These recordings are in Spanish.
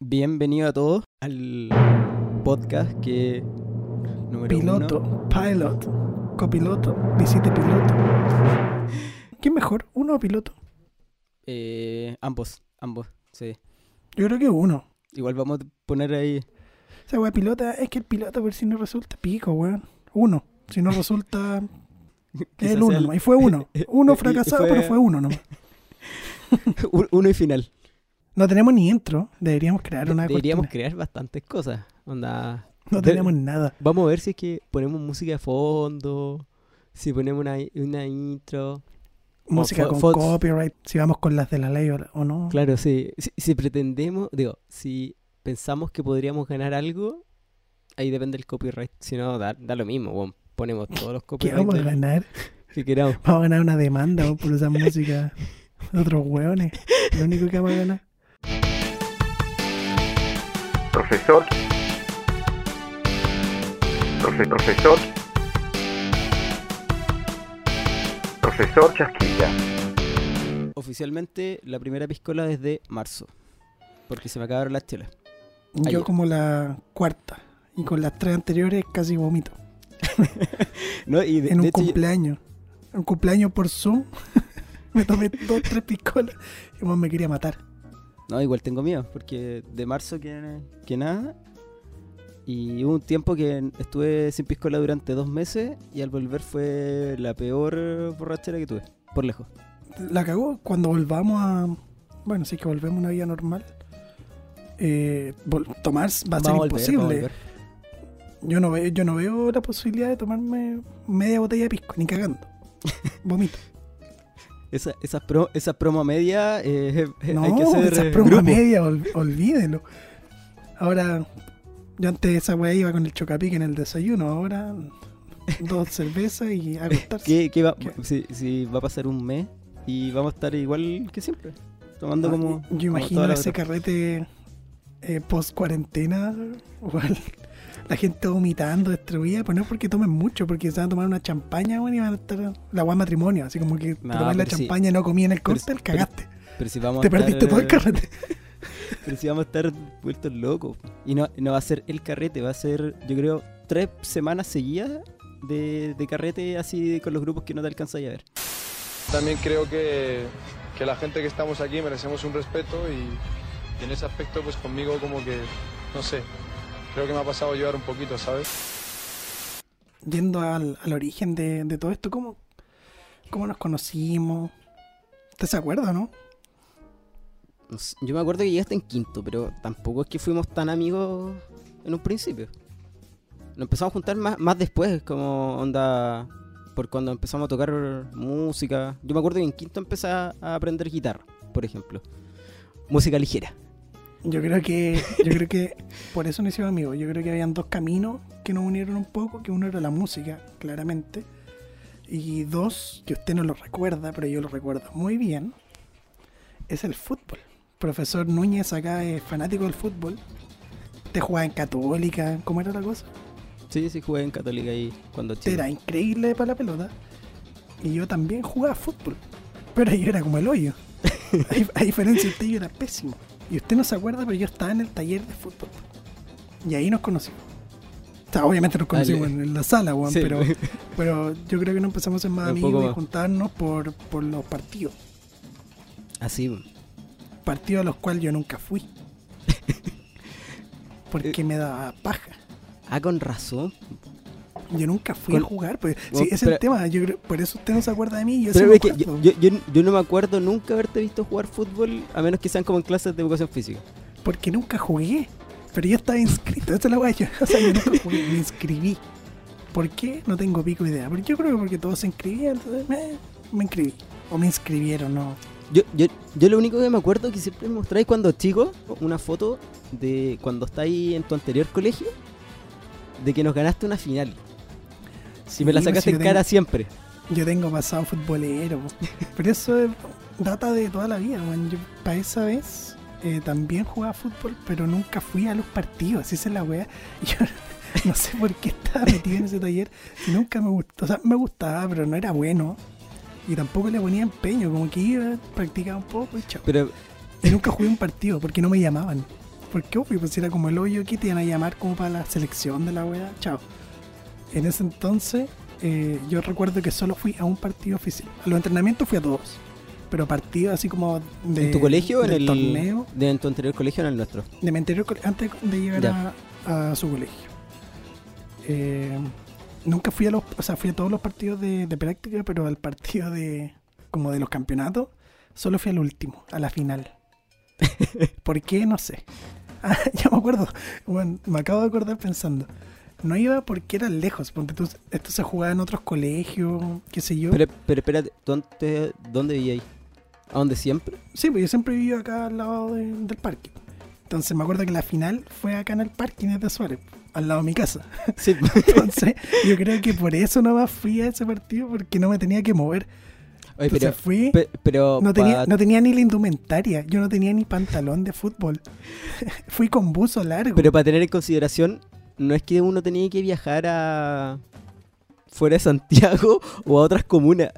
Bienvenido a todos al podcast que número Piloto, uno. pilot, copiloto, visite piloto. ¿Quién mejor? ¿Uno o piloto? Eh, ambos, ambos, sí. Yo creo que uno. Igual vamos a poner ahí. Esa weá pilota, es que el piloto por si no resulta pico, weón. Uno. Si no resulta, el uno. sea nomás. Y fue uno. Uno fracasado, fue- pero fue uno nomás. un- uno y final. No tenemos ni intro. Deberíamos crear una Deberíamos cortina. crear bastantes cosas. Onda. No de- tenemos nada. Vamos a ver si es que ponemos música de fondo. Si ponemos una, una intro. Música fo- con copyright. Si vamos con las de la ley o, o no. Claro, sí. Si, si pretendemos, digo, si pensamos que podríamos ganar algo, ahí depende del copyright. Si no, da, da lo mismo. Ponemos todos los ¿Qué copyrights vamos a ganar? que queramos. Vamos a ganar una demanda por usar música de otros hueones. Lo único que vamos a ganar. Profesor. Profe- profesor. Profesor Chasquilla. Oficialmente, la primera piscola desde marzo. Porque se me acabaron las chelas. Yo como la cuarta. Y con las tres anteriores casi vomito. No, y de, en de un hecho, yo- cumpleaños. Un cumpleaños por Zoom. me tomé dos, tres piscolas. Y me quería matar. No, igual tengo miedo. Porque de marzo que, que nada. Y hubo un tiempo que estuve sin piscola durante dos meses. Y al volver fue la peor borrachera que tuve. Por lejos. La cagó cuando volvamos a. Bueno, sí que volvemos a una vida normal. Eh, tomar va a ser volver, imposible. Yo no, veo, yo no veo la posibilidad de tomarme media botella de pisco, ni cagando. Vomito. Esa, esa, pro, esa promo media eh, eh, No, hay que hacer esa eh, broma grupo. media, ol- olvídelo. Ahora, yo antes esa weá iba con el chocapic en el desayuno, ahora dos cervezas y a acostarse. ¿Qué, qué va. Si, si va a pasar un mes y vamos a estar igual que siempre. Tomando No, como. yo imagino ese carrete eh, post cuarentena, igual, la gente vomitando, destruida, pues no es porque tomen mucho, porque se van a tomar una champaña, bueno, y van a estar la weá matrimonio, así como que No, tomas la champaña y no comí en el cóctel, cagaste. Pero si vamos Te a estar, perdiste todo el carrete. Pero si vamos a estar vueltos locos. Y no, no va a ser el carrete, va a ser, yo creo, tres semanas seguidas de, de carrete así con los grupos que no te alcanzáis a ver. También creo que, que la gente que estamos aquí merecemos un respeto y, y en ese aspecto pues conmigo como que, no sé, creo que me ha pasado a llevar un poquito, ¿sabes? Yendo al, al origen de, de todo esto, ¿cómo, ¿cómo nos conocimos? ¿Usted se acuerda, no? Yo me acuerdo que llegaste en quinto, pero tampoco es que fuimos tan amigos en un principio. Nos empezamos a juntar más, más después, como onda. Por cuando empezamos a tocar música. Yo me acuerdo que en quinto empecé a aprender guitarra, por ejemplo. Música ligera. Yo creo que, yo creo que por eso nos hicimos amigos. Yo creo que habían dos caminos que nos unieron un poco, que uno era la música, claramente. Y dos, que usted no lo recuerda, pero yo lo recuerdo muy bien, es el fútbol. Profesor Núñez acá es fanático del fútbol. Te jugaba en Católica, ¿cómo era la cosa? Sí, sí, jugué en Católica ahí cuando chico. era increíble para la pelota. Y yo también jugaba fútbol. Pero yo era como el hoyo. A diferencia de usted, yo era pésimo. Y usted no se acuerda, pero yo estaba en el taller de fútbol. Y ahí nos conocimos. O sea, obviamente nos conocimos en, la sala, Sí, pero, pero yo creo que nos empezamos a ser más Un amigos y juntarnos por, por los partidos. Así. Partidos a los cuales yo nunca fui. Porque Eh. me daba paja. Ah, con razón. Yo nunca fui Con- a jugar. Pues, Bueno, sí, es pero- el tema. Yo creo- por eso usted no se acuerda de mí. Yo Pero es que yo, yo, no me acuerdo nunca haberte visto jugar fútbol, a menos que sean como en clases de educación física. Porque nunca jugué. Pero yo estaba inscrito. Esa es la weá. Yo, o sea, yo nunca jugué. Me inscribí. ¿Por qué? No tengo pico idea. Pero yo creo que porque todos se inscribían. Entonces me, me inscribí. O me inscribieron, no. Yo, yo, yo lo único que me acuerdo que siempre me mostráis cuando chico una foto de cuando estáis en tu anterior colegio de que nos ganaste una final. Y me la pues, sacaste en tengo- cara siempre. Yo tengo pasado futbolero. Pero eso es- data de toda la vida. weón. Yo para esa vez eh, también jugaba fútbol, pero nunca fui a los partidos. Esa es la weá. Yo no sé por qué estaba metido en ese taller. Si nunca me gustó. O sea, me gustaba, pero no era bueno. Y tampoco le ponía empeño. Como que iba, practicaba un poco y chao. Pero Y nunca jugué un partido porque no me llamaban. Porque obvio, pues era como el hoyo que te iban a llamar como para la selección de la weá. Chao. En ese entonces, eh, yo recuerdo que solo fui a un partido oficial. A los entrenamientos fui a todos. Pero partidos así como de. ¿En tu colegio o en el torneo. de en tu anterior colegio o en el nuestro? De mi anterior cole- antes de llegar a su colegio. Eh, nunca fui a los, o sea, fui a todos los partidos de, de práctica, pero al partido de como de los campeonatos, solo fui al último, a la final. ¿Por qué? No sé. Ah, ya me acuerdo. Bueno, me acabo de acordar pensando. No iba porque era lejos. Tú, esto se jugaba en otros colegios, qué sé yo. Pero, pero espérate, ¿dónde, dónde vivíais? ¿A dónde siempre? Sí, pues yo siempre viví acá al lado de- del parque. Entonces me acuerdo que la final fue acá en el parque Inés de Suárez, al lado de mi casa. Sí. Entonces yo creo que por eso nomás fui a ese partido, porque no me tenía que mover. Oye, Entonces pero, fui, pe- pero no tenía, no tenía ni la indumentaria, yo no tenía ni pantalón de fútbol. fui con buzo largo. pero para tener en consideración, no es que uno tenía que viajar a fuera de Santiago o a otras comunas.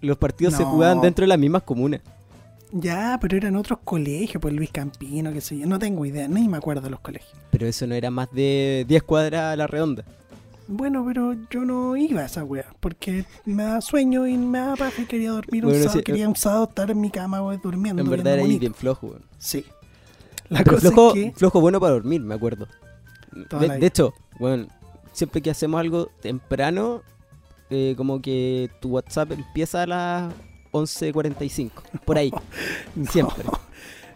Los partidos se jugaban dentro de las mismas comunas. Ya, pero eran otros colegios, pues Luis Campino, qué sé yo, no tengo idea, ni me acuerdo de los colegios. Pero eso no era más de 10 cuadras a la redonda. Bueno, pero yo no iba a esa wea, porque me daba sueño y me daba paja y quería dormir un sábado, sí, quería un sábado estar en mi cama wea, durmiendo. En verdad era bonito. bien flojo. Sí. La Pero cosa flojo, es que... flojo bueno para dormir, me acuerdo. De, hecho, bueno, siempre que hacemos algo temprano, eh, como que tu WhatsApp empieza a las 11.45. Por ahí, No, siempre.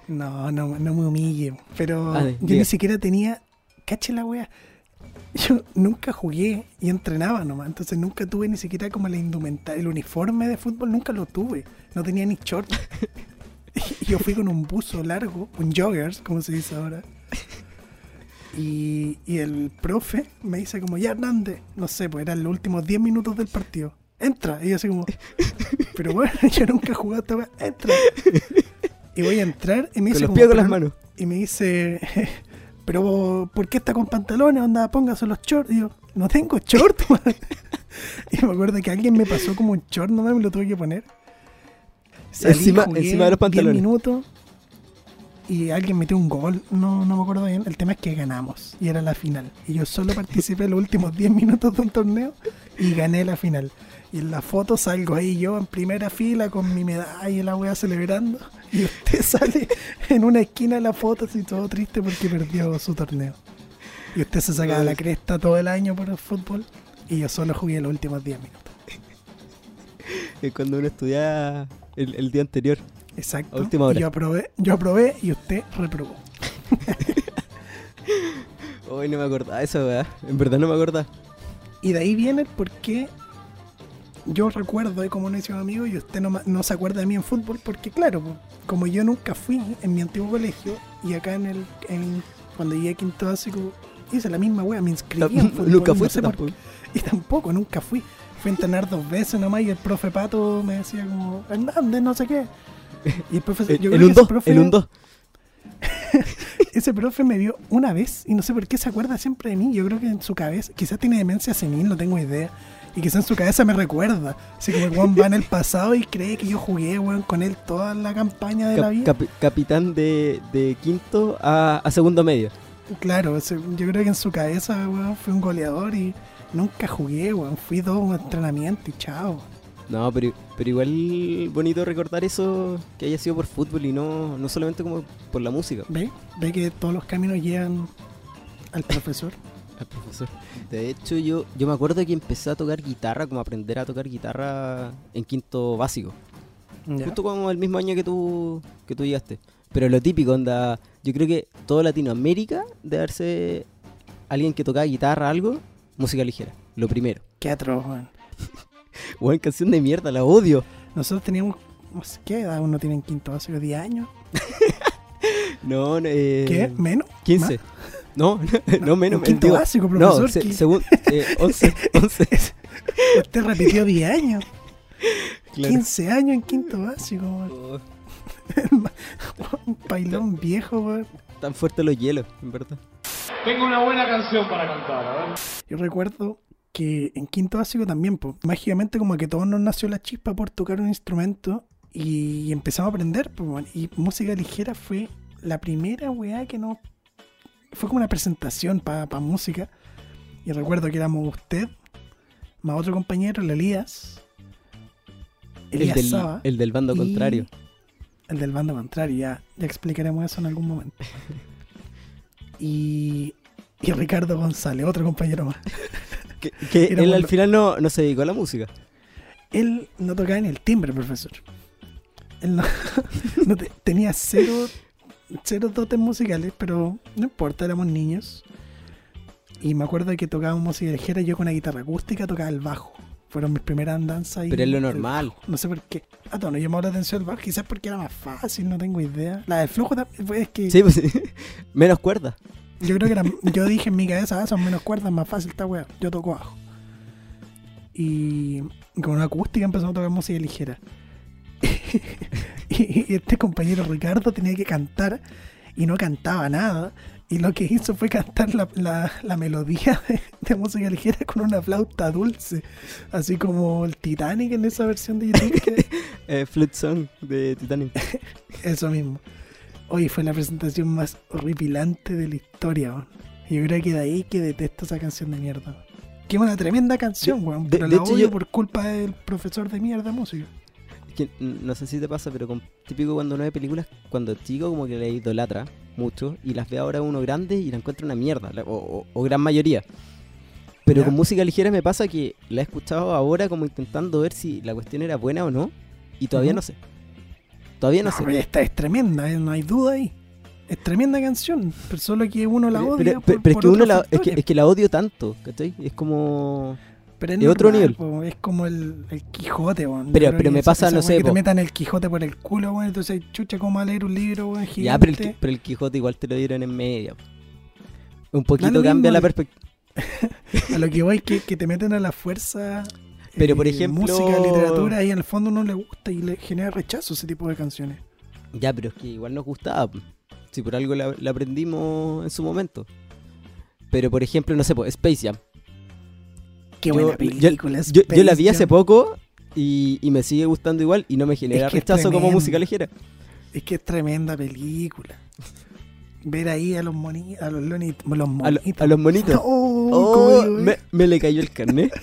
No, no, no me humille. Pero Ah, yo diga. ni siquiera tenía. Cache la wea. Yo nunca jugué y entrenaba nomás. Entonces nunca tuve ni siquiera como la indumentaria. El uniforme de fútbol nunca lo tuve. No tenía ni short. Yo fui con un buzo largo, un joggers, como se dice ahora. Y, y el profe me dice como, ya Hernández, no sé, pues eran los últimos 10 minutos del partido. Entra. Y yo así como, pero bueno, yo nunca he jugado esta wea. Entra. Y voy a entrar y me Con dice los pies con las "Pero- manos. y me dice, pero ¿por qué está con pantalones? Onda, póngase los shorts. Y yo, no tengo shorts. man". y me acuerdo que alguien me pasó como un short, nomás me lo tuve que poner. Encima- jugué encima de los 10 pantalones. minutos y alguien metió un gol, no, no me acuerdo bien. El tema es que ganamos y era la final. Y yo solo participé los últimos 10 minutos de un torneo y gané la final. Y en la foto salgo ahí yo en primera fila con mi medalla y la wea celebrando. Y usted sale en una esquina de la foto así todo triste porque perdió su torneo. Y usted se sacaba la cresta todo el año por el fútbol y yo solo jugué los últimos 10 minutos. Es cuando uno estudiaba el, el día anterior. Exacto. A última hora. Y yo aprobé, yo aprobé y usted reprobó. Hoy no me acordaba eso, ¿verdad? En verdad no me acordaba. Y de ahí viene el por qué yo recuerdo de como un amigo y usted no, no se acuerda de mí en fútbol, porque claro, como yo nunca fui en mi antiguo colegio y acá en el en- cuando llegué a quinto básico hice la misma wea, me inscribí en fútbol. Nunca no fuiste sé por tampoco. qué. Y tampoco, nunca fui. Fui a entrenar dos veces nomás y el profe Pato me decía como, Hernández, no sé qué. Y el profe, El, yo el que un ese 2, profe- el un 2. ese profe me vio una vez y no sé por qué se acuerda siempre de mí. Yo creo que en su cabeza, quizás tiene demencia senil, no tengo idea. Y quizás en su cabeza me recuerda. Así como el va en el pasado y cree que yo jugué, weón, con él toda la campaña de la vida. capitán de, de quinto a, a segundo medio. Claro, yo creo que en su cabeza, weón, fui un goleador y nunca jugué, weón. Fui todo un entrenamiento y chao. No, pero, pero igual bonito recordar eso que haya sido por fútbol y no, no solamente como por la música. ¿Ve? ¿Ve que todos los caminos llegan al profesor? Al profesor. De hecho, yo, yo me acuerdo que empecé a tocar guitarra, como aprender a tocar guitarra en quinto básico. Ya. Justo como el mismo año que tú, que tú llegaste. Pero lo típico, onda, yo creo que todo Latinoamérica debe haberse alguien que tocaba guitarra, algo, música ligera. Lo primero. Qué atroz, weón. Buena canción de mierda, la odio. Nosotros teníamos, no sé qué edad uno tiene en quinto básico, 10 años. No, no, eh, ¿Qué? ¿Menos? 15. No, no, menos. En quinto digo, básico, no, profesor. se- que- según, eh, 11, 11. Usted repitió 10 años. claro. 15 años en quinto básico. weón. Oh, Un pailón viejo, weón. tan fuertes los hielos, en verdad. Tengo una buena canción para cantar, a ver. Yo recuerdo que en quinto básico también, pues, mágicamente como que todos nos nació la chispa por tocar un instrumento y empezamos a aprender, pues, y música ligera fue la primera weá que nos fue como una presentación para música. Y recuerdo que éramos usted, más otro compañero, el Elías. El del, Saba, el del bando contrario. El del bando contrario, ya, ya explicaremos eso en algún momento. y, y Ricardo González, otro compañero más. Que, él al final no, no se dedicó a la música. Él no tocaba ni el timbre, profesor. Él no, no te- tenía cero, cero dotes musicales, pero no importa, éramos niños. Y me acuerdo que tocábamos música ligera, yo con una guitarra acústica tocaba el bajo. Fueron mis primeras andanzas. y Pero es lo normal. No sé por qué. Ah, no, no llamó la atención el bajo, quizás porque era más fácil, no tengo idea. La del flujo también, pues, es que Sí, pues sí. Menos cuerdas. Yo creo que era, yo dije en mi cabeza, ah, son menos cuerdas, más fácil esta weá. Yo toco bajo. Y con una acústica empezamos a tocar música ligera. y, este compañero Ricardo tenía que cantar y no cantaba nada. Y lo que hizo fue cantar la, la- la melodía de, de música ligera con una flauta dulce. Así como el Titanic en esa versión de YouTube. que- Eh, Flute Song de Titanic. Eso mismo. Hoy fue la presentación más horripilante de la historia, weón. Yo creo que de ahí que detesto esa canción de mierda. Que es una tremenda canción, weón. de- Pero de la hecho odio yo- por culpa del profesor de mierda música. que mm, no sé si te pasa, pero con, típico cuando no hay películas, cuando chico como que le idolatra mucho y las ve ahora uno grande y la encuentra una mierda, la- o, o- o gran mayoría. Pero Ya. con música ligera me pasa que la he escuchado ahora como intentando ver si la cuestión era buena o no y todavía no sé. Todavía no, No, sé. esta es tremenda, eh, no hay duda ahí. Es tremenda canción, pero solo que uno la odia. pero- por- pero- pero es que uno la, es que, es que la odio tanto, ¿cachai? Es como... Pero es otro nivel. po, es como el, el Quijote, weón. Pero- me pasa, no sé, Que te metan el Quijote por el culo, weón. Entonces, chucha, ¿cómo va a leer un libro, weón? Ya, pero el, pero el Quijote igual te lo dieron en media. Un poquito cambia mismo, la perspectiva. A lo que voy que, que te meten a la fuerza. Pero, por eh, ejemplo- Música, literatura, y en el fondo no le gusta y le genera rechazo ese tipo de canciones. Ya, pero es que igual nos gustaba. Si por algo la, la aprendimos en su momento. Pero por ejemplo, no sé, Space Jam. Qué Yo- buena yo- película. Yo, yo la Space vi hace poco y, y me sigue gustando igual y no me genera Es que es rechazo como música ligera. Es que es tremenda película. Ver ahí a los monitos, a los Looney- los A, lo- monitos. a los monitos. Oh, Oh, ¿cómo digo, me, me le cayó el carnet.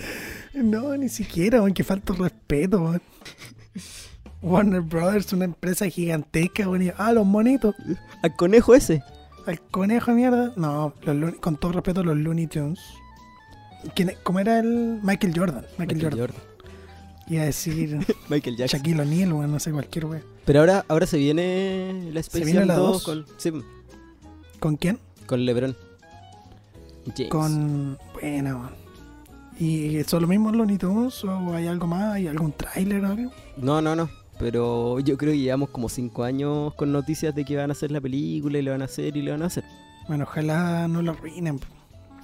No, ni siquiera, weón, que falta respeto, weón. Warner Brothers, una empresa gigantesca, weón. Ah, los monitos. Al conejo ese. Al conejo de mierda. No, los con todo respeto, los Looney Tunes. ¿Quién es? ¿Cómo era el Michael Jordan? Michael, Michael Jordan. Jordan. Iba a decir Michael Jackson. Shaquille O'Neal, weón, no sé, cualquier weón. Pero ahora, ahora se viene la Space viene Jam la 2 dos? con, sí, ¿Con quién? con LeBron. James. Con. Bueno, weón. ¿Y son los mismos Looney Tunes o hay algo más? ¿Hay algún tráiler o algo? No, no, no. Pero yo creo que llevamos como 5 años con noticias de que van a hacer la película y le van a hacer y le van a hacer. Bueno, ojalá no lo arruinen,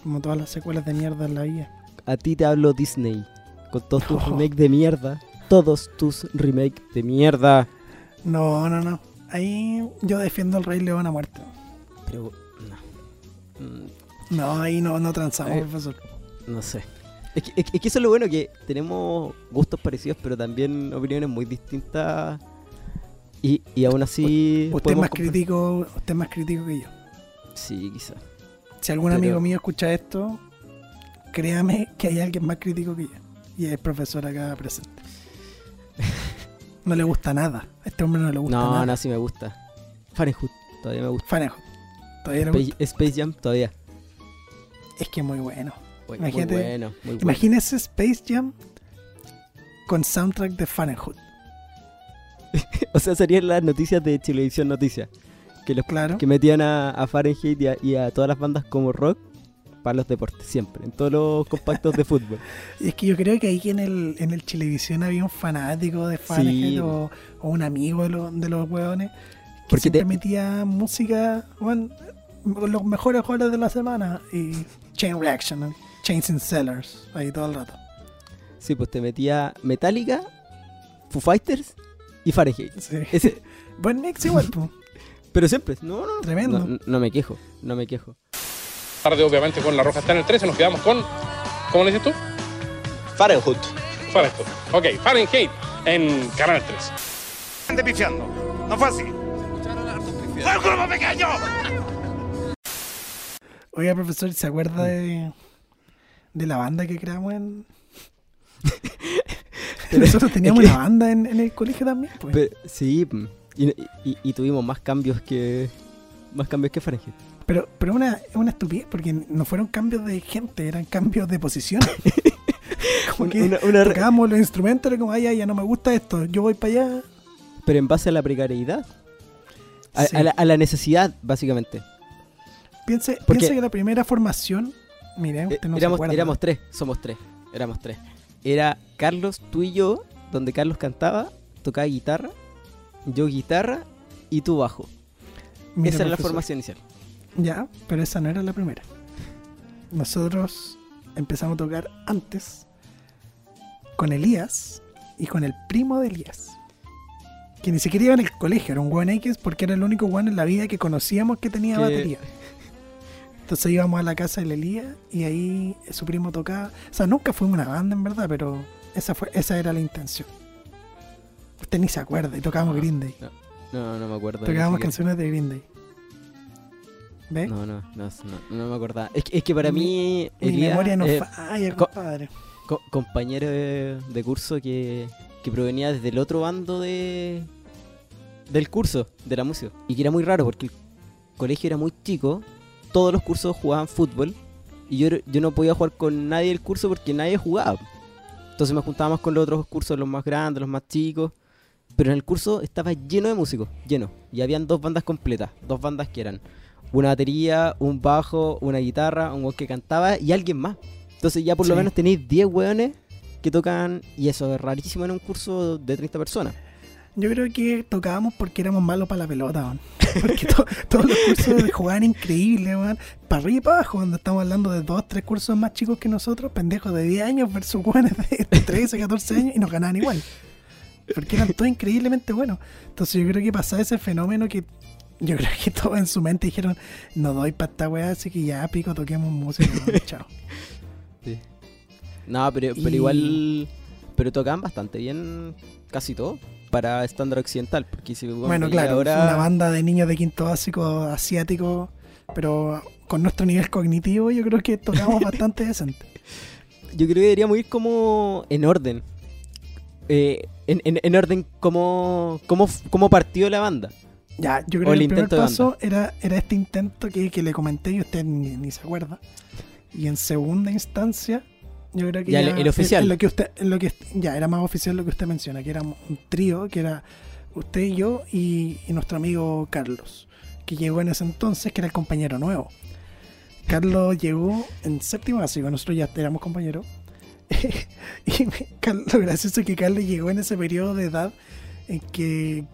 como todas las secuelas de mierda en la vida. A ti te hablo Disney. Con todos tus remakes de mierda. Todos tus remakes de mierda. No, no, no. Ahí yo defiendo al Rey León a muerte. Pero, no. Mm, No, ahí no, no transamos, Eh. profesor. No sé. Es que, es que- es que eso es lo bueno, que tenemos gustos parecidos, pero también opiniones muy distintas. Y, y aún así. Usted es más crítico, usted es más crítico que yo. Sí, quizá. Si algún Pero- amigo mío escucha esto, créame que hay alguien más crítico que yo. Y es el profesor acá presente. No le gusta nada. A este hombre no le gusta No, nada. no, sí me gusta. Fahrenheit, todavía me gusta. Todavía le Space, gusta. Space Jam, todavía. Es que es muy bueno. Muy, Imagínate- muy bueno, muy bueno. Imagínese Space Jam con soundtrack de Fahrenheit. O sea, serían las noticias de Chilevisión Noticias. Que, los, Claro. que metían a, a Fahrenheit y a, y a todas las bandas como rock para los deportes, siempre. En todos los compactos de fútbol. Y es que yo creo que ahí en el, en el Chilevisión había un fanático de Fahrenheit Sí. o, o un amigo de, los de los hueones que Porque siempre te- metía música, bueno, los mejores juegos de la semana y Chain Reaction, ¿no? Chains and Sellers, ahí todo el rato. Sí, pues te metía Metallica, Foo Fighters y Fahrenheit. Sí. Ese, Buen mix igual, po. pero siempre, no, no. Tremendo. No, no me quejo, no me quejo. Tarde, obviamente, con la roja está en el 13, nos quedamos con. ¿Cómo le dices tú? Fahrenheit. Fahrenheit. Ok, Fahrenheit en Canal 3. Gente pifiando. No fue así. ¡Fue un grupo pequeño! Oiga, profesor, ¿se acuerda de, de la banda que creamos en. Nosotros teníamos es que- una banda en, en el colegio también, pues. Pero- sí, y, y- y tuvimos más cambios que. Más cambios que Fahrenheit. Pero, pero una, es una estupidez, porque no fueron cambios de gente, eran cambios de posición. como que una- una re- tocábamos los instrumentos, era como, ay, ya, ya no me gusta esto, yo voy para allá. pero en base a la precariedad. A, Sí. a la, a la necesidad, básicamente. Piense, Porque- piense que la primera formación, mire, Eh, usted no se éramos, tres, somos tres. Éramos tres. Era Carlos, tú y yo, donde Carlos cantaba, tocaba guitarra, yo guitarra y tú bajo. Esa era la formación inicial. Ya, pero esa no era la primera. Nosotros empezamos a tocar antes con Elías y con el primo de Elías. Que ni siquiera iba en el colegio, era un buen X porque era el único buen en la vida que conocíamos que tenía Que- batería. Entonces íbamos a la casa del Elías y ahí su primo tocaba. O sea, nunca fue una banda en verdad, pero esa fue esa era la intención. Usted ni se acuerda y tocábamos Green Day. No, no me acuerdo. Tocábamos canciones de Green Day. ¿Ves? No, no, no, no, no me acordaba. Es que, es que para mí, Mi Elías, memoria no eh, falla, co- compadre. co- compañero de, de curso que, que provenía desde el otro bando de del curso de la música. Y que era muy raro porque el colegio era muy chico, todos los cursos jugaban fútbol y yo, yo no podía jugar con nadie del curso porque nadie jugaba. Entonces me juntaba más con los otros cursos, los más grandes, los más chicos. Pero en el curso estaba lleno de músicos, lleno. Y habían dos bandas completas, dos bandas que eran una batería, un bajo, una guitarra, un weón que cantaba y alguien más. Entonces ya por lo menos tenéis 10 weones que tocan, y eso es rarísimo en un curso de 30 personas. Yo creo que tocábamos porque éramos malos para la pelota, weón. Porque to- todos los cursos jugaban increíble, weón. Para arriba y para abajo, cuando estamos hablando de dos, tres cursos más chicos que nosotros, pendejos de 10 años versus weones de 13, 14 años, y nos ganaban igual. Porque eran todos increíblemente buenos. Entonces yo creo que pasaba ese fenómeno que yo creo que todos en su mente dijeron, no doy para esta weá, así que ya pico, toquemos música, weón, chao. No, pero, pero Y- igual. Pero tocaban bastante bien casi todo para estándar occidental. Porque si Bueno, claro, ahora, una banda de niños de quinto básico asiático, pero con nuestro nivel cognitivo yo creo que tocamos bastante decente. Yo creo que deberíamos ir como en orden. Eh, en, en- en orden como, como, como partió la banda. Ya, yo O creo el que el primer intento de paso era, era este intento que, que le comenté y usted ni, ni se acuerda. Y en segunda instancia, yo creo que Ya, ya, el- el oficial. lo que usted, lo que ya era más oficial lo que usted menciona, que era un trío, que era usted y yo y, y nuestro amigo Carlos, que llegó en ese entonces, que era el compañero nuevo. Carlos llegó en séptimo básico, nosotros ya éramos compañeros. y me- Carlos- lo gracioso es que Carlos llegó en ese periodo de edad en que,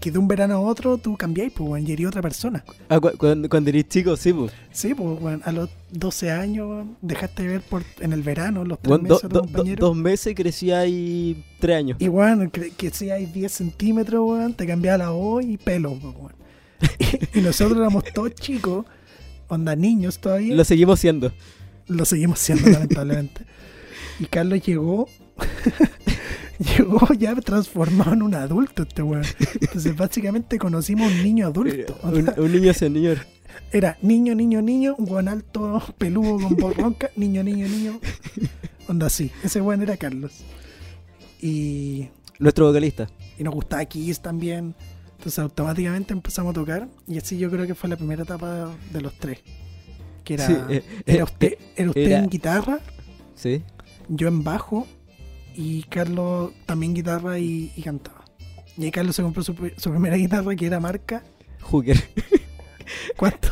que de un verano a otro tú cambiáis, pues, weón, y eres otra persona. Ah, cu- cuando, cuando eres chico, sí, pues. Sí, pues, weón, a los 12 años weón, dejaste de ver por, en el verano los tres Weón, meses do- a tu do- do- compañero. dos meses crecía ahí tres años. Y bueno, que, que si hay 10 centímetros, weón, te cambiaba la voz y pelo, pues, weón. y nosotros éramos todos chicos, onda niños todavía. Lo seguimos siendo. Lo seguimos siendo, lamentablemente. Y Carlos llegó. llegó ya transformado en un adulto este weón. Entonces básicamente conocimos un niño adulto. Un, un niño señor. Era niño, niño, niño, un weón alto, peludo, con voz ronca, niño, niño, niño. Onda así. Ese weón era Carlos. Y, Nuestro vocalista. y nos gustaba Kiss también. Entonces automáticamente empezamos a tocar. Y así yo creo que fue la primera etapa de los tres. Que era, Sí, eh, era eh, usted, era usted era- en guitarra, Sí. yo en bajo y Carlos también guitarra y, y cantaba. Y ahí Carlos se compró su, pri- su primera guitarra que era marca. Hooker. ¿Cuánto?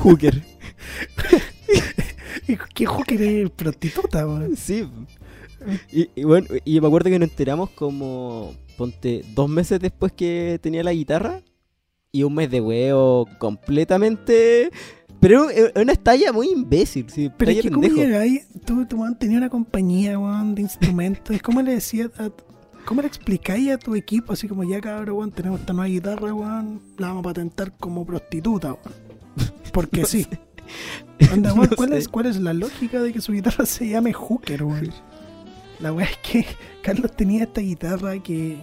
Hooker. ¿Y ¿Qué hooker es prostituta, weón? Sí. Y, y bueno, y me acuerdo que nos enteramos como, ponte, dos meses después que tenía la guitarra y un mes de huevo completamente... Pero es una estalla muy imbécil, sí, Pero es que ¿cómo pendejo. llegáis? Tú, tú weón, tenías una compañía, weón, de instrumentos. Es como le decía a- ¿Cómo le explicáis a tu equipo? Así como, ya cabrón, weón, tenemos esta nueva guitarra, weón, la vamos a patentar como prostituta, weón. Porque sí. Anda, weón, No ¿cuál, sé. es, ¿Cuál es la lógica de que su guitarra se llame Hooker, weón? La weá es que Carlos tenía esta guitarra que,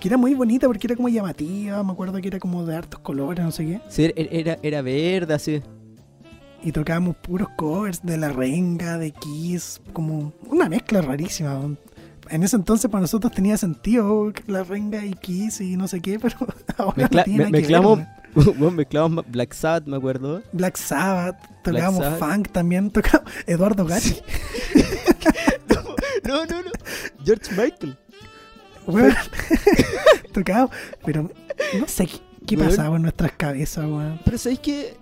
que era muy bonita porque era como llamativa, me acuerdo que era como de hartos colores, no sé qué. Sí, era, era, era verde, así. Y tocábamos puros covers de La Renga, de Kiss, como una mezcla rarísima. En ese entonces para nosotros tenía sentido que La Renga y Kiss y no sé qué, pero ahora Mezcla- no tiene me- que ver, mezclamos, bueno, Black Sabbath, me acuerdo. Black Sabbath, tocábamos Sabbath. funk también, tocábamos Eduardo Gatti. No, no, no. George Michael. Weón. tocábamos, pero no sé qué, pasaba en nuestras cabezas, weón. Pero ¿sabéis qué?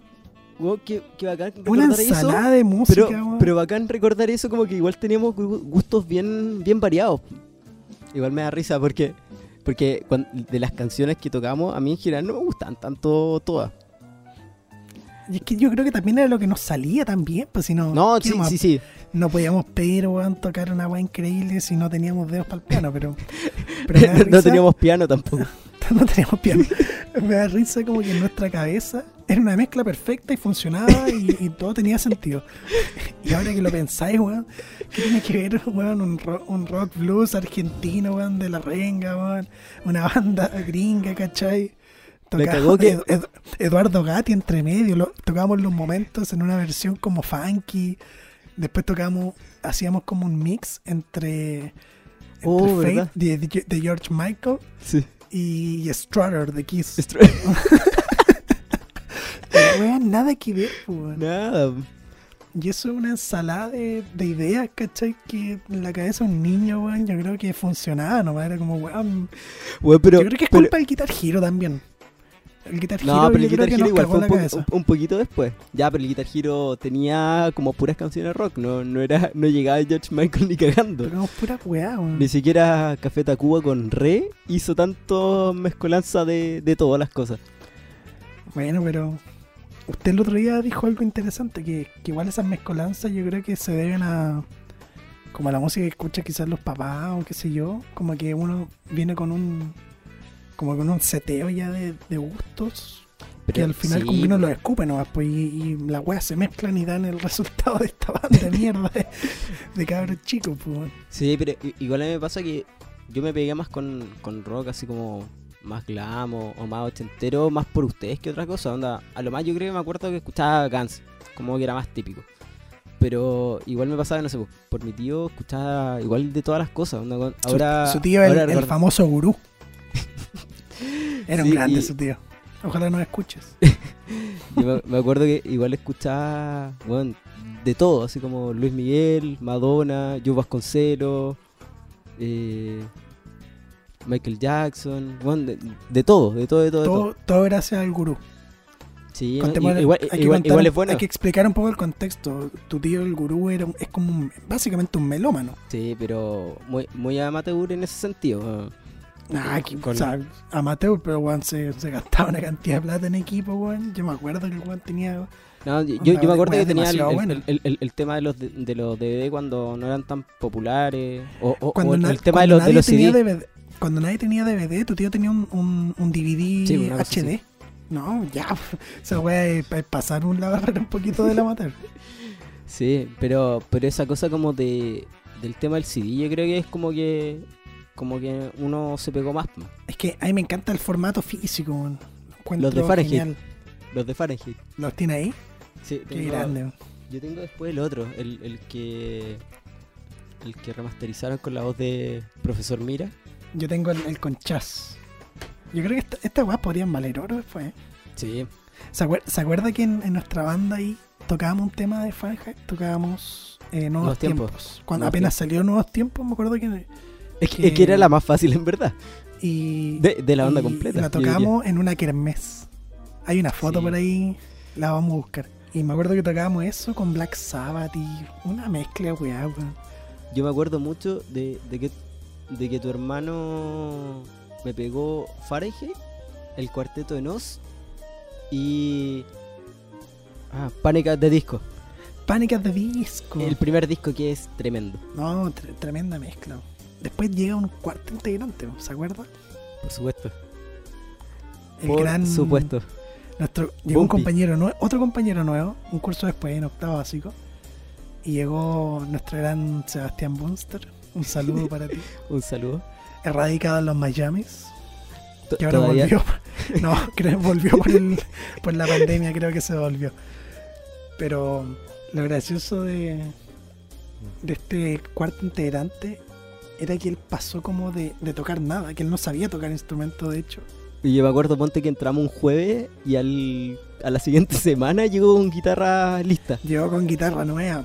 Weón, qué, qué bacán Una recordar eso. ensalada de música, Pero, pero bacán recordar eso como que igual teníamos gu- gustos bien, bien variados. Igual me da risa porque, porque de las canciones que tocamos, a mí en general no me gustan tanto todas. Y es que yo creo que también era lo que nos salía también, pues si no. No, ¿qué sí, sí, sí. No podíamos pedir, weón, tocar una weá increíble si no teníamos dedos para el piano, pero. no risa- teníamos piano tampoco. no teníamos piano. Me da risa como que en nuestra cabeza era una mezcla perfecta y funcionaba y, y todo tenía sentido. Y ahora que lo pensáis, weón, ¿qué tiene que ver, weón, un rock, un rock blues argentino, weón, de la renga, weón, una banda gringa, ¿cachai? Me cagó que- Ed- Ed- Eduardo Gatti entre medio, lo, tocábamos los momentos en una versión como funky. Después tocamos, hacíamos como un mix entre, entre Oh, de, de- de George Michael Sí. y Strutter de Kiss. Pero, weón, nada que ver, weón. Nada. Y eso es una ensalada de, de ideas, ¿cachai? Que en la cabeza de un niño, weón, yo creo que funcionaba nomás. Era como, weón. Weón, pero, yo creo que es pero- culpa del Guitar Hero también. El Guitar Hero, No, pero el Guitar Hero igual fue un, po- un- un poquito después. Ya, pero el Guitar Hero tenía como puras canciones rock. No, no era, no llegaba George Michael ni cagando. Tocamos pura weá, weón. Ni siquiera Café Tacuba con Re hizo tanto mezcolanza de, de todas las cosas. Bueno, pero usted el otro día dijo algo interesante, que, que igual esas mezcolanzas yo creo que se deben a como a la música que escucha quizás los papás o qué sé yo, como que uno viene con un como con un seteo ya de, de gustos que al final sí, como que uno los escupe nomás, pues, y, y las weas se mezclan y dan el resultado de esta banda de mierda de, de cabros chicos, pues. Sí, pero igual a mí me pasa que yo me pegué más con, con rock así como más glam o, o más ochentero, más por ustedes que otra cosa. Onda, a lo más yo creo que me acuerdo que escuchaba Guns, como que era más típico. Pero igual me pasaba, no sé, por mi tío escuchaba igual de todas las cosas. onda, Su- ahora, su, tío, el, ahora el famoso gurú. Era un Sí, grande y- su tío. Ojalá nos escuches. Yo me, acuerdo que igual escuchaba, bueno, de todo, así como Luis Miguel, Madonna, Joe Vasconcelos, eh, Michael Jackson, bueno, de, de todo, de todo, de todo, de todo. Gracias al gurú. Sí, ¿no? Igual, hay que igual, contar- igual es bueno. Hay que explicar un poco el contexto. Tu tío, el gurú, era un- es como un- básicamente un melómano. Sí, pero muy, muy amateur en ese sentido. Ah, Con- o sea, amateur, pero weón, se, se gastaba una cantidad de plata en equipo, weón. Yo me acuerdo que el weón tenía. No, yo, yo me acuerdo que tenía el, el- tema de los, de, de los DVD cuando no eran tan populares. O, o- Cuando o el, tema de los, de CD. DVD, cuando nadie tenía DVD, tu tío tenía un, un, un DVD Sí, HD. No, ya. Weá es, es pasar un la barrera un poquito del amateur. Sí, pero, pero esa cosa como de del tema del CD, yo creo que es como que como que uno se pegó más. Es que a mí me encanta el formato físico. Lo Los de Fahrenheit. genial. Los de Fahrenheit. ¿Los tiene ahí? Sí, Qué tengo- grande. Yo tengo después el otro, el, el que el que remasterizaron con la voz de Profesor Mira. Yo tengo el, el con Chas. Yo creo que esta- estas weas podrían valer oro después. ¿eh? Sí, ¿Se, acuer- se acuerda que en, en nuestra banda ahí tocábamos un tema de Fahrenheit? Tocábamos eh, Nuevos Nuevos Tiempos. Tiempos. Cuando Nuevos apenas salió Nuevos Tiempos, me acuerdo que... es que, Que- es que era la más fácil en verdad. Y, De, de la banda y completa. La tocamos en una kermés. Hay una foto Sí. por ahí, la vamos a buscar. Y me acuerdo que tocábamos eso con Black Sabbath y una mezcla, weá, weón. Yo me acuerdo mucho de, de que de que tu hermano me pegó Fahrenheit, el cuarteto de Nos y ah, Pánicas de disco. Pánicas de disco. El primer disco que es tremendo, No, tre- tremenda mezcla. Después llega un cuarto integrante, ¿se acuerda? por supuesto. El por gran. supuesto. Nuestro, llegó un compañero nuevo, otro compañero nuevo, un curso después en octavo básico. Y llegó nuestro gran Sebastián Bunster. Un saludo para ti. Un saludo. Erradicado en los Miamis. Que ahora todavía- volvió. No, creo que volvió por, el, por la pandemia, creo que se volvió. Pero lo gracioso de, de este cuarto integrante era que él pasó como de, de tocar nada, que él no sabía tocar instrumento, de hecho. Y yo me acuerdo, ponte que entramos un jueves y al, a la siguiente semana llegó con guitarra lista, Llegó con guitarra nueva,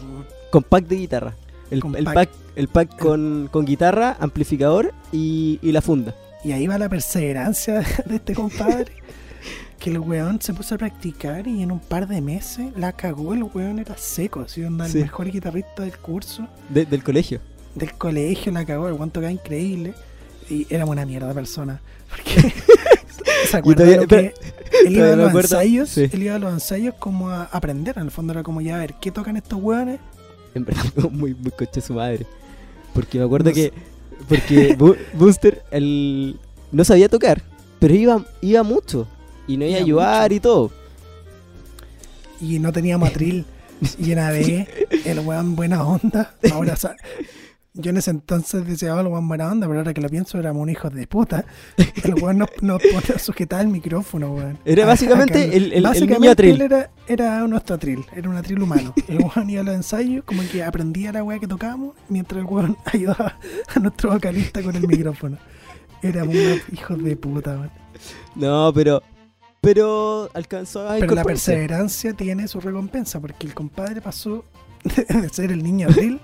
con pack de guitarra. El, el pack. pack, el pack con, con guitarra, amplificador y, y la funda. Y ahí va la perseverancia de este compadre. Que el weón se puso a practicar y en un par de meses la cagó. El weón era seco, así onda el Sí. mejor guitarrista del curso, de- del colegio. Del colegio, la cagó. El weón tocaba increíble. Y era una mierda de persona. Porque se acuerda todavía- lo que él iba a los ensayos. sí. Él iba a los ensayos como a aprender. En el fondo era como ya a ver qué tocan estos weones. En verdad, muy, muy coche su madre. Porque me acuerdo No que. Porque Booster el, no sabía tocar, pero iba, iba mucho. Y no iba a ayudar mucho. y todo. Y no teníamos atril. Y en AD, el weón buena onda. Ahora, yo en ese entonces oh, el weón buena onda, pero ahora que lo pienso, éramos un hijo de puta. El weón nos, nos ponía a sujetar el micrófono, weón. Era A- básicamente acá- el- el- el niño atril. él era, era nuestro atril, era un atril humano. El weón iba a los ensayos, como que aprendía la weá que tocábamos, mientras el weón ayudaba a nuestro vocalista con el micrófono. Éramos unos hijos de puta, weón. No, pero. Pero alcanzó a Pero la perseverancia tiene su recompensa, porque el compadre pasó de ser el niño abril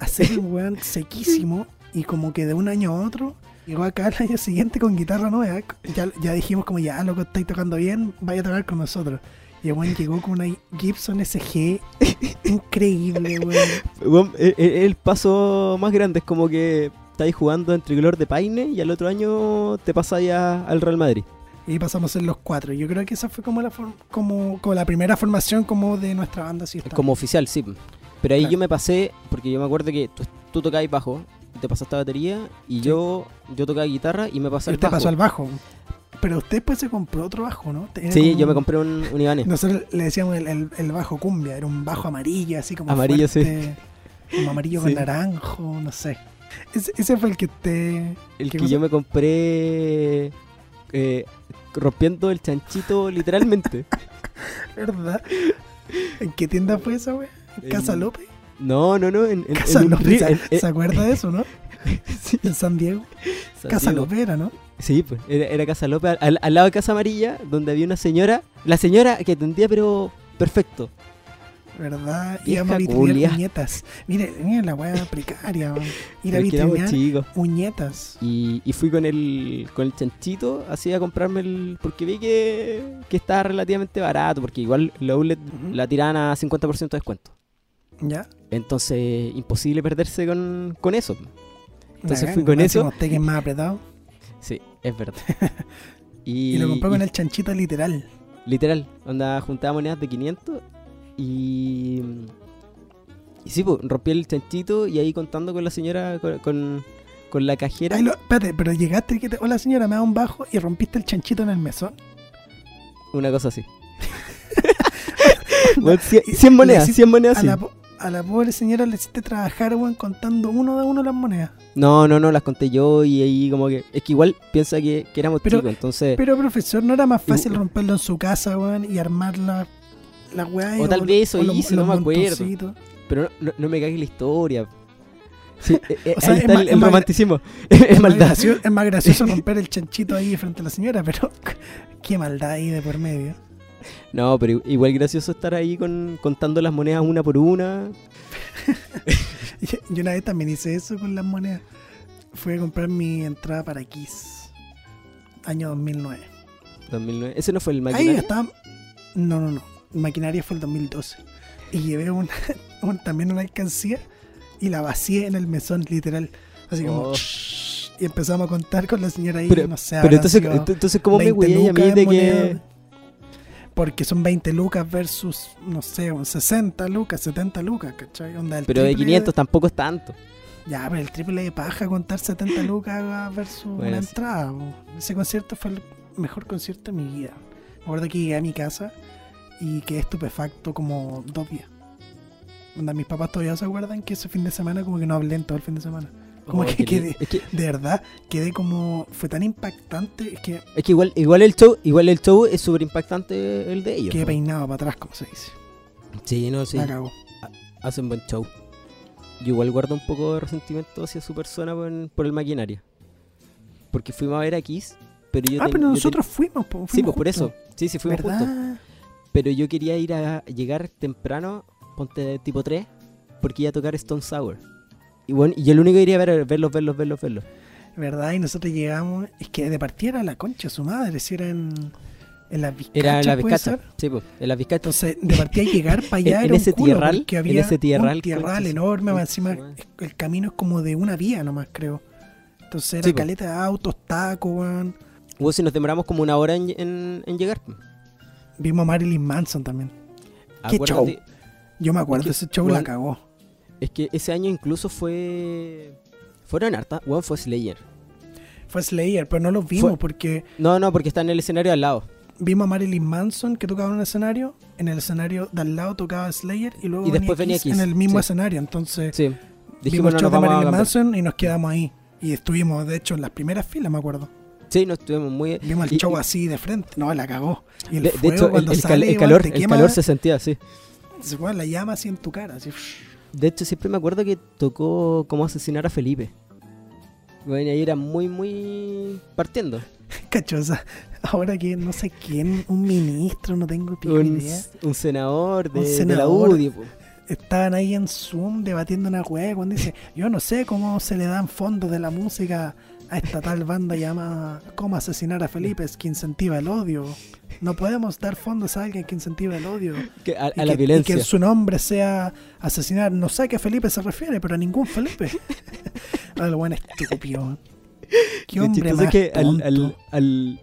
a ser un weón sequísimo y como que de un año a otro llegó acá al año siguiente con guitarra nueva. Ya, ya dijimos como ya, loco, estáis tocando bien, vaya a tocar con nosotros. Y el weón llegó con una Gibson SG increíble, weón. Weón, el, el- el paso más grande es como que estáis jugando en tricolor de Paine y al otro año te pasáis al Real Madrid. Y pasamos en los cuatro. Yo creo que esa fue como la como, como la primera formación como de nuestra banda. Sí, está. Como oficial, sí. Pero ahí Claro. yo me pasé, porque yo me acuerdo que tú, tú tocabas bajo, te pasaste a batería y yo yo tocaba guitarra y me pasé al bajo. pasó al bajo. Pero usted después se compró otro bajo, ¿no? Era Sí, yo me compré un, un Ibanez. Nosotros le decíamos el, el- el bajo cumbia, era un bajo amarillo, así como Amarillo, fuerte, como amarillo Sí. con naranjo, no sé. Ese, ese fue el que te... El ¿qué que cosa? yo me compré eh, rompiendo el chanchito literalmente. ¿Verdad? ¿En qué tienda fue esa, güey? ¿En Casa López? No, no, no, en, en- Casa en López. ¿se, acuerda de eso, no? sí, En San Diego. San Casa Diego. López era, ¿no? Sí, pues, era, era Casa López, al, al lado de Casa Amarilla, donde había una señora, la señora que atendía pero perfecto. ¿Verdad? Íbamos a vitrinear uñetas. Mire, mire la weá precaria. Ir a vitrinear uñetas. Y, y fui con el, con el chanchito así a comprarme el... Porque vi que, que estaba relativamente barato, porque igual la outlet la tiraban a 50% de descuento. ¿Ya? Entonces, imposible perderse con, con eso. Entonces fui con eso. que es más apretado. Sí, es verdad. Y, lo compró con y- el chanchito literal. Literal, onda juntaba monedas de 500 y... Y sí, pues, rompí el chanchito y ahí contando con la señora, con, con, con la cajera. Ay, lo- espérate, pero llegaste y que te, hola señora, me da un bajo y rompiste el chanchito en el mesón. Una cosa así. Bueno, cien, cien Le monedas, hiciste- 100 monedas A sí. la, po- a la pobre señora le hiciste trabajar, weón, contando uno de uno las monedas. No, no, no, las conté yo y ahí como que... Es que igual piensa que, que éramos Pero- chicos, entonces... Pero profesor, ¿no era más fácil romperlo en su casa, weón, y armar la, weá? O tal vez eso hice, no me acuerdo. Pero no, no, me cagues la historia. Sí, eh, eh, O sea, ahí es está más- el, romanticismo. Es maldad. gracioso, es más gracioso romper el chanchito ahí frente a la señora, pero qué maldad ahí de por medio. No, pero igual gracioso estar ahí con, contando las monedas una por una. Yo una vez también hice eso con las monedas. Fui a comprar mi entrada para Kiss. Año 2009. 2009. Ese no fue el Ahí maquinaria. estaba. No, no, no. Maquinaria fue el 2012. Y llevé una, un- también una alcancía y la vacié en el mesón, literal. Así como. Oh. Y empezamos a contar con la señora ahí. Pero, no sé, pero entonces, entonces ¿cómo me 20 güey a mí de que... Porque son 20 lucas versus, no sé, un 60 lucas, 70 lucas, ¿cachai? Onda, el Pero de triple 500 tampoco es tanto. Ya, pero el triple de paja contar 70 lucas versus Bueno, una sí. entrada. Ese concierto fue el mejor concierto de mi vida. Me acuerdo que llegué a mi casa y quedé estupefacto como dos días. Onda, mis papás todavía se acuerdan que ese fin de semana como que no hablé en todo el fin de semana. Como Oh, que quedé, lindo. es, que, de verdad, quedé como, fue tan impactante, es que es que igual, igual el show, igual el show es súper impactante el de ellos. quedé po. peinado para atrás, como se dice. Sí, no, sí. La cagó. Hacen buen show. Yo igual guardo un poco de resentimiento hacia su persona por, por el maquinaria. Porque fuimos a ver a Kiss, pero yo ah, ten- pero yo ten- nosotros fuimos, po, Sí, fuimos pues por eso. Sí, sí, fuimos juntos. Pero yo quería ir a llegar temprano, ponte tipo 3, porque iba a tocar Stone Sour. Y bueno, y yo lo único que quería ver era verlos, verlos, verlos, verlos. ¿Verdad? Y nosotros llegamos. Es que de partida era la concha su madre, si era en, en las Vizcachas. Era en la ¿puede Vizcacha. ser? Sí, pues, en la Vizcacha. Entonces, de partida llegar para allá En- en era un ese culo, tierral, en había ese tierral, un tierral enorme, más encima el camino es como de una vía nomás, creo. Entonces era Sí, po. caleta de autos, tacos, weón. Hubo si nos demoramos como una hora en, en- en llegar. Vimos a Marilyn Manson también. ¿Qué show? Yo me acuerdo, que, ese show la cagó. Es que ese año incluso fue. Fueron harta. Bueno, fue Slayer. Fue Slayer, pero no los vimos Fue- porque No, no, porque está en el escenario al lado. vimos a Marilyn Manson que tocaba en un escenario, en el escenario de al lado tocaba Slayer y luego Y después venía Kiss en el mismo sí. escenario. Entonces Sí. vimos Dijimos, el show de Marilyn. Manson y nos quedamos ahí. Y estuvimos, de hecho, en las primeras filas, me acuerdo. Sí, nos estuvimos muy. Vimos el show y- así de frente. No, la cagó. Y el De, hecho, cuando el sale, el calor, el quema, calor se sentía así. se fue la llama así en tu cara. Así. De hecho, siempre me acuerdo que tocó cómo asesinar a Felipe. Bueno, ahí era muy, muy partiendo. Cachosa. Ahora que no sé quién, un ministro, no tengo Un, idea. un senador de, Un de la. UDI. po. Estaban ahí en Zoom debatiendo una hueá cuando dice, yo no sé cómo se le dan fondos de la música a esta tal banda llamada Cómo asesinar a Felipe, es que incentiva el odio. No podemos dar fondos a alguien que incentiva el odio. Que a, a la que, violencia. y que su nombre sea asesinar. No sé a qué Felipe se refiere, pero a ningún Felipe. Al buen estúpido. Qué hombre más que al, tonto. al, al-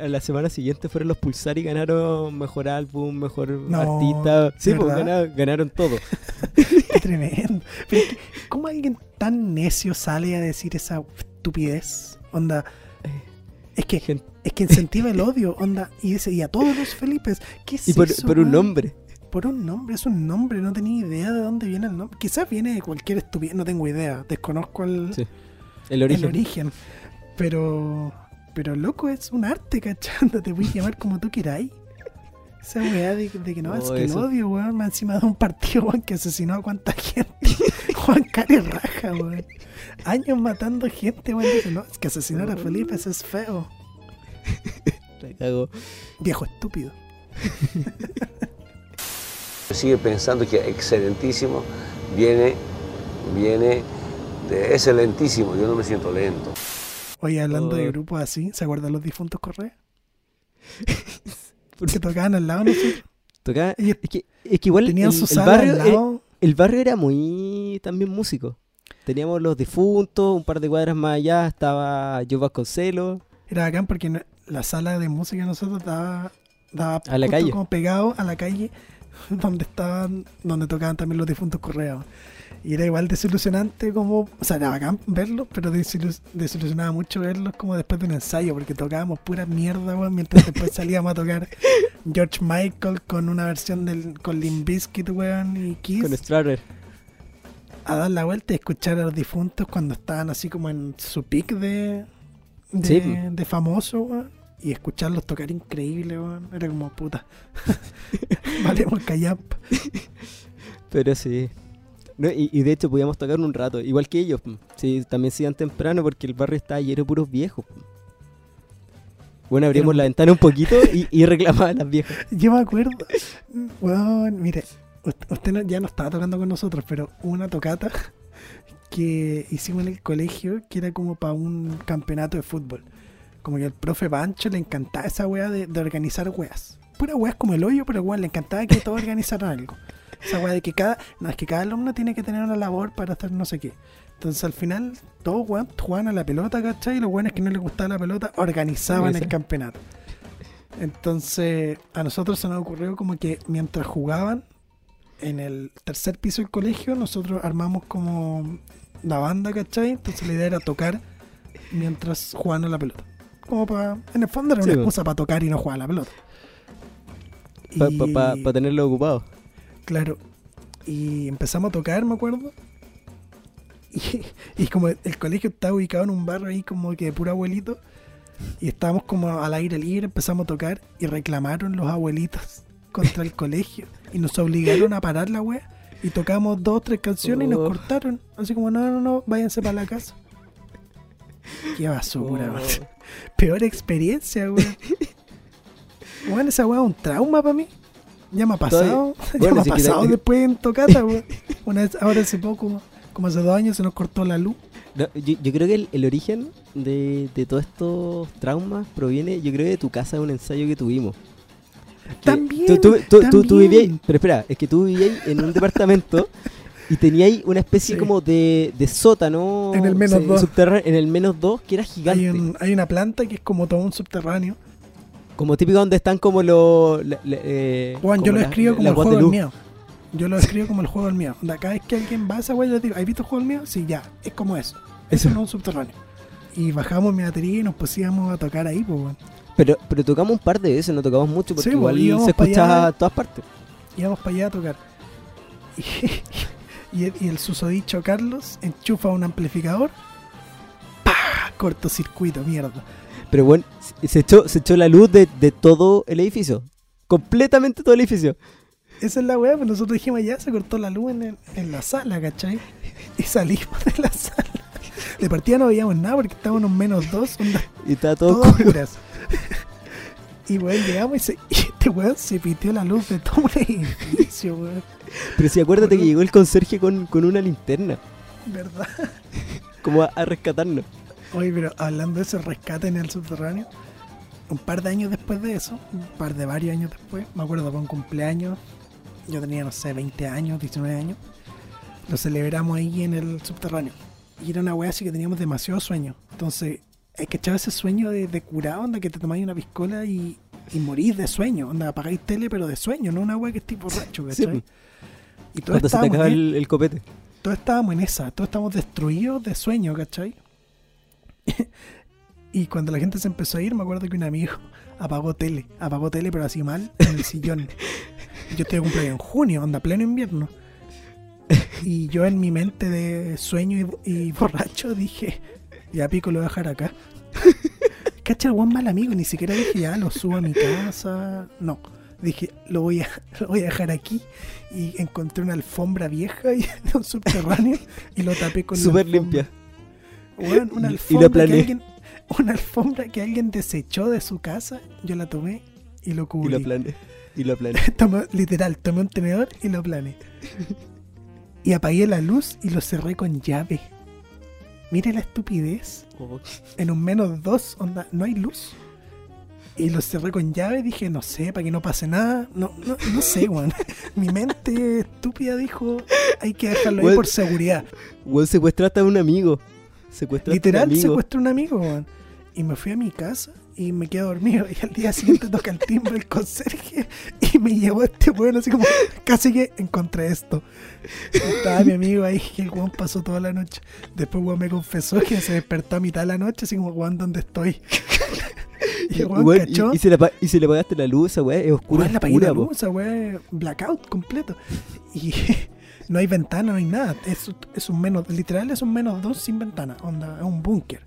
a la semana siguiente fueron los Pulsar y ganaron mejor álbum, mejor No, artista. Sí, pues ganaron, ganaron todo. Qué tremendo. Pero ¿cómo alguien tan necio sale a decir esa estupidez? Onda. Es que, Gente- es que incentiva el odio, onda. Y dice, y a todos los Felipes, ¿qué es y por, eso, por un nombre. Por un nombre, es un nombre, no tenía idea de dónde viene el nombre. Quizás viene de cualquier estupidez, no tengo idea. Desconozco el, Sí, El el origen. origen. Pero, pero loco, es un arte, ¿cachando? Te puedes llamar como tú queráis. Esa weá de, de que no, es Oh, que eso. el odio, weón, más encima de un partido, weón, que asesinó a cuánta gente. Juan Cari Raja, weón. Años matando gente, weón. Dice, no, es que asesinar a Felipe eso es feo. La cagó. Viejo estúpido. Sigue pensando que excelentísimo viene, viene de excelentísimo. Yo no me siento lento. Oye, hablando de Oh. grupos así, ¿se acuerdan los difuntos Correa? que tocaban al lado, ¿no? Tocaba- Ellos es, que, es que igual Tenían el, su el sala barrio, al lado. el barrio era muy también músico. Teníamos los difuntos, un par de cuadras más allá estaba Joe Vasconcelos. Era bacán porque la sala de música de nosotros daba, daba A la justo calle. como pegado a la calle donde estaban, donde tocaban también los difuntos correos. Y era igual desilusionante como, o sea, era bacán verlos, pero desilu- desilusionaba mucho verlos como después de un ensayo, porque tocábamos pura mierda, weón, mientras después salíamos a tocar George Michael con una versión del, con Limp Bizkit, weón, y Kiss Con Stratter. A dar la vuelta y escuchar a los difuntos cuando estaban así como en su pick de, de, Sí. de famoso, weón. Y escucharlos tocar increíble, weón. Era como puta. Valemos callamp. Pero sí. No, y, y de hecho podíamos tocar un rato, igual que ellos. po. Sí, también se iban temprano porque el barrio estaba lleno de puros viejos. po. Bueno, abrimos la ventana un poquito y, y reclamaban a las viejas. Yo me acuerdo, weón, mire, usted, ya no estaba tocando con nosotros, pero una tocata que hicimos en el colegio que era como para un campeonato de fútbol. Como que al profe Pancho le encantaba esa weá de, de organizar weas. Pura weas como el hoyo, pero weón, le encantaba que todos organizaran algo. Esa weá de que cada, no, es que cada alumno tiene que tener una labor para hacer no sé qué. Entonces al final todos weón jugaban a la pelota, ¿cachai? Y los weones que no les gustaba la pelota organizaban el campeonato. Entonces, a nosotros se nos ocurrió como que mientras jugaban en el tercer piso del colegio, nosotros armamos como la banda, ¿cachai? Entonces la idea era tocar mientras jugaban a la pelota. Como para, en el fondo era una Sí, excusa para tocar y no jugar a la pelota. Para Y- tenerlo ocupado. Claro. Y empezamos a tocar, me acuerdo. Y, y como el colegio estaba ubicado en un barrio ahí como que de puro abuelito. Y estábamos como al aire libre, empezamos a tocar y reclamaron los abuelitos contra el colegio y nos obligaron a parar la wea y tocamos dos tres canciones y nos Oh. cortaron. Así como, no, no, no, váyanse para la casa. Qué basura, Oh. Peor experiencia, weón. Bueno, esa weá es un trauma para mí. Ya me ha pasado. ya Bueno, me ha pasado después en tocata, weón. Una vez, ahora hace poco, como hace dos años, se nos cortó la luz. No, yo, yo creo que el, el origen de, de todos estos traumas proviene, yo creo, de tu casa de un ensayo que tuvimos. También, Tú, tú, tú, tú- tú también. vivías, pero espera, es que tú vivías en un departamento y teníais una especie Sí. como de, de sótano En el menos se- dos. subterráneo- en el menos dos, que era gigante. Hay, un- hay una planta que es como todo un subterráneo. Como típico donde están como los... eh, Juan, yo como lo la- escribo como el juego del miedo. Yo lo escribo como el juego del miedo. Cada vez que alguien va a esa weá, yo digo, ¿has visto el juego del miedo? Sí, ya, es como eso. Eso Eso. no es un subterráneo. Y bajamos mi batería y nos pusimos a tocar ahí, pues, weón. Pero, pero tocamos un par de veces, no tocamos mucho porque Sí, pues, igual se escuchaba a todas partes. íbamos para allá a tocar. Y, y el, y el susodicho Carlos enchufa un amplificador. ¡Pah! Cortocircuito, mierda. Pero bueno, se- echó, se echó la luz de, de todo el edificio. Completamente todo el edificio. Esa es la weá, pues nosotros dijimos ya se cortó la luz en, el- en la sala, ¿cachai? Y salimos de la sala. De partida no veíamos nada porque estábamos en menos dos, onda, Y estaba todo oscuro. Y weón, llegamos y, se, y este weón se pitió la luz de todo el edificio, weón. Pero sí, acuérdate que llegó el conserje con, con una linterna. ¿Verdad? Como a, a rescatarnos. Oye, pero hablando de ese rescate en el subterráneo, un par de años después de eso, un par de varios años después, me acuerdo un cumpleaños, yo tenía, no sé, 20 años, 19 años, lo celebramos ahí en el subterráneo. Y era una wea así que teníamos demasiado sueño. Entonces, hay que echar ese sueño de, de curado, onda, que te tomáis una piscola y, y morís de sueño, onda, apagáis tele, pero de sueño, no una wea que es tipo borracho, Sí, ¿cachai? pues. y todos Cuando se te acaba el, el copete. todos estábamos en esa, todos estábamos destruidos de sueño, ¿cachai? y cuando la gente se empezó a ir, me acuerdo que un amigo apagó tele, apagó tele pero así mal en el sillón. Yo estoy de cumpleaños en junio, onda pleno invierno. Y yo en mi mente de sueño y, y borracho dije, ya pico lo voy a dejar acá. Cacha, el buen mal amigo, ni siquiera dije ya lo subo a mi casa. No, dije lo voy a, lo voy a dejar aquí. Y encontré una alfombra vieja y, de un subterráneo y lo tapé con la Súper limpia. Weón, una Y- y alfombra que alguien, una alfombra que alguien desechó de su casa, yo la tomé y lo Y cubrí. lo planeé. Y lo planeé. Tomé- literal, tomé un tenedor y lo planeé. Y apagué la luz y lo cerré con llave. Mire la estupidez. Oh, En un menos dos, onda, no hay luz. Y lo cerré con llave, dije, no sé, para que no pase nada. No, no, no sé, weón. Mi mente estúpida dijo, hay que dejarlo ahí Weón. por seguridad. Weón, secuestraste a un amigo. Secuestraste a Literal, un amigo. secuestré a un amigo, weón. Y me fui a mi casa y me quedé dormido. Y al día siguiente toca el timbre el conserje y me llevó este weón así como, casi que encontré esto. Estaba mi amigo ahí y el weón pasó toda la noche. Después weón me confesó que se despertó a mitad de la noche así como, weón, ¿dónde estoy? Y el weón Weón, cachó. y, y se le, y se le apagaste la luz, esa weá es oscura. Weón, la po. luz, esa weá es blackout completo. Y no hay ventana, no hay nada. Es, es un menos, literal es un menos dos sin ventana. Onda, es un búnker.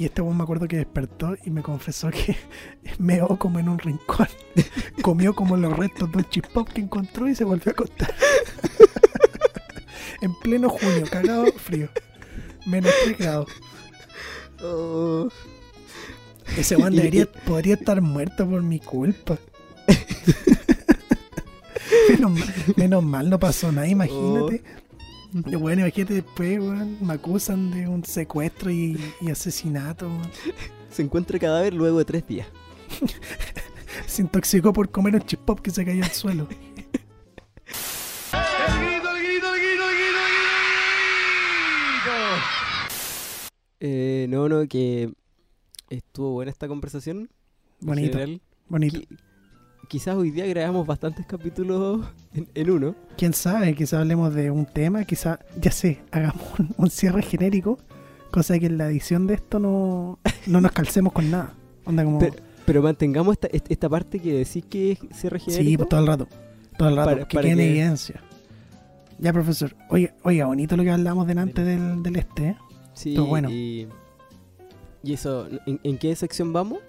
Y este weón me acuerdo que despertó y me confesó que meó como en un rincón. Comió como los restos de un chip pop que encontró y se volvió a acostar. en pleno junio, cagado frío. Menos 3 grados. Oh. Ese weón podría estar muerto por mi culpa. menos, mal, menos mal no pasó nada, imagínate. Y Bueno, imagínate después, weón, me acusan de un secuestro y, y asesinato. weón. Se encuentra el cadáver luego de tres días. Se intoxicó por comer un chip pop que se cayó al suelo. Eh, no, no, que estuvo buena esta conversación. Bonito, bonito. Quizás hoy día grabamos bastantes capítulos en, en uno. Quién sabe, quizá hablemos de un tema, quizá, ya sé, hagamos un, un cierre genérico, cosa que en la edición de esto no, no nos calcemos con nada. Onda como. Pero, pero mantengamos esta, est- esta parte que decís que es cierre Sí, genérico. pues todo el rato. Todo el rato. Para- que para quede que- evidencia. Ya, profesor. Oiga, oiga, bonito lo que hablamos delante del, del este, ¿eh? Sí, Pero bueno. Y, y eso, ¿en, en qué sección vamos?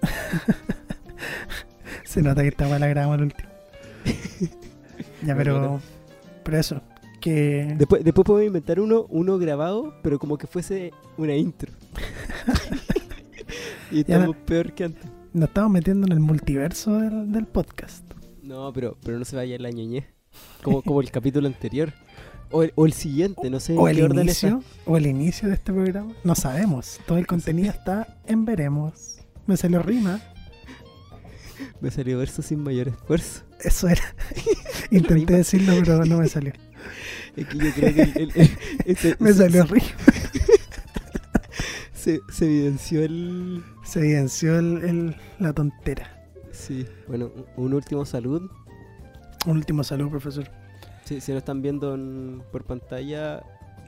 Se nota que esta weá la grabamos al último. Ya, pero. Pero eso. Que. Después, después podemos inventar uno, uno grabado, pero como que fuese una intro. y Ya estamos peor que antes. Nos estamos metiendo en el multiverso del, del podcast. No, pero, pero no se vaya la ñoñez. Como, como el capítulo anterior. O el, o el siguiente, no sé O el inicio. O el inicio de este programa. No sabemos. Todo el contenido está en veremos. Me salió rima. Me salió verso sin mayor esfuerzo. Eso era. Intenté decirlo, pero no me salió. Es que yo creo que el- el- el- ese- Me salió rima. Se, se evidenció el. Se evidenció el- la tontera. Sí. Bueno, un- último salud. Un último saludo, profesor. Si, si lo están viendo en- por pantalla.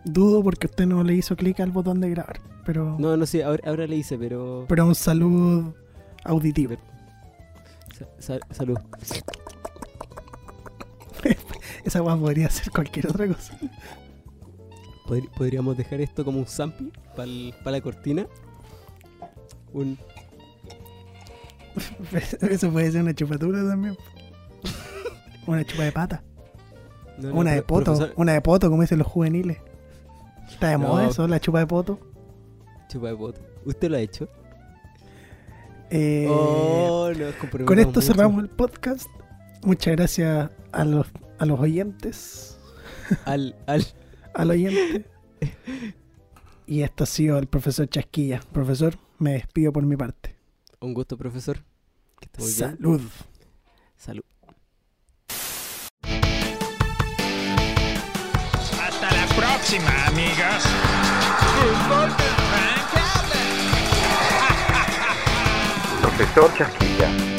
Dudo porque usted no le hizo clic al botón de grabar. Pero, No, no sé, ahora, ahora le hice, pero. pero un saludo auditivo. Sa- salud. Esa guay podría ser cualquier otra cosa. Podríamos dejar esto como un sample para la cortina. Un. Eso puede ser una chupatura también. Una chupa de pata. no, no, Una de poto. profesor, Una de poto, como dicen los juveniles. Está de No. moda eso, la chupa de poto. chupa de poto. ¿Usted lo ha hecho? Eh, oh, con esto mucho. cerramos el podcast. Muchas gracias a los, a los oyentes. Al, al, Al oyente. Y esto ha sido el profesor Chasquilla. Profesor, me despido por mi parte. un gusto, profesor. Que muy bien. Salud. Salud. Hasta la próxima, amigos. Profesor Chasquilla.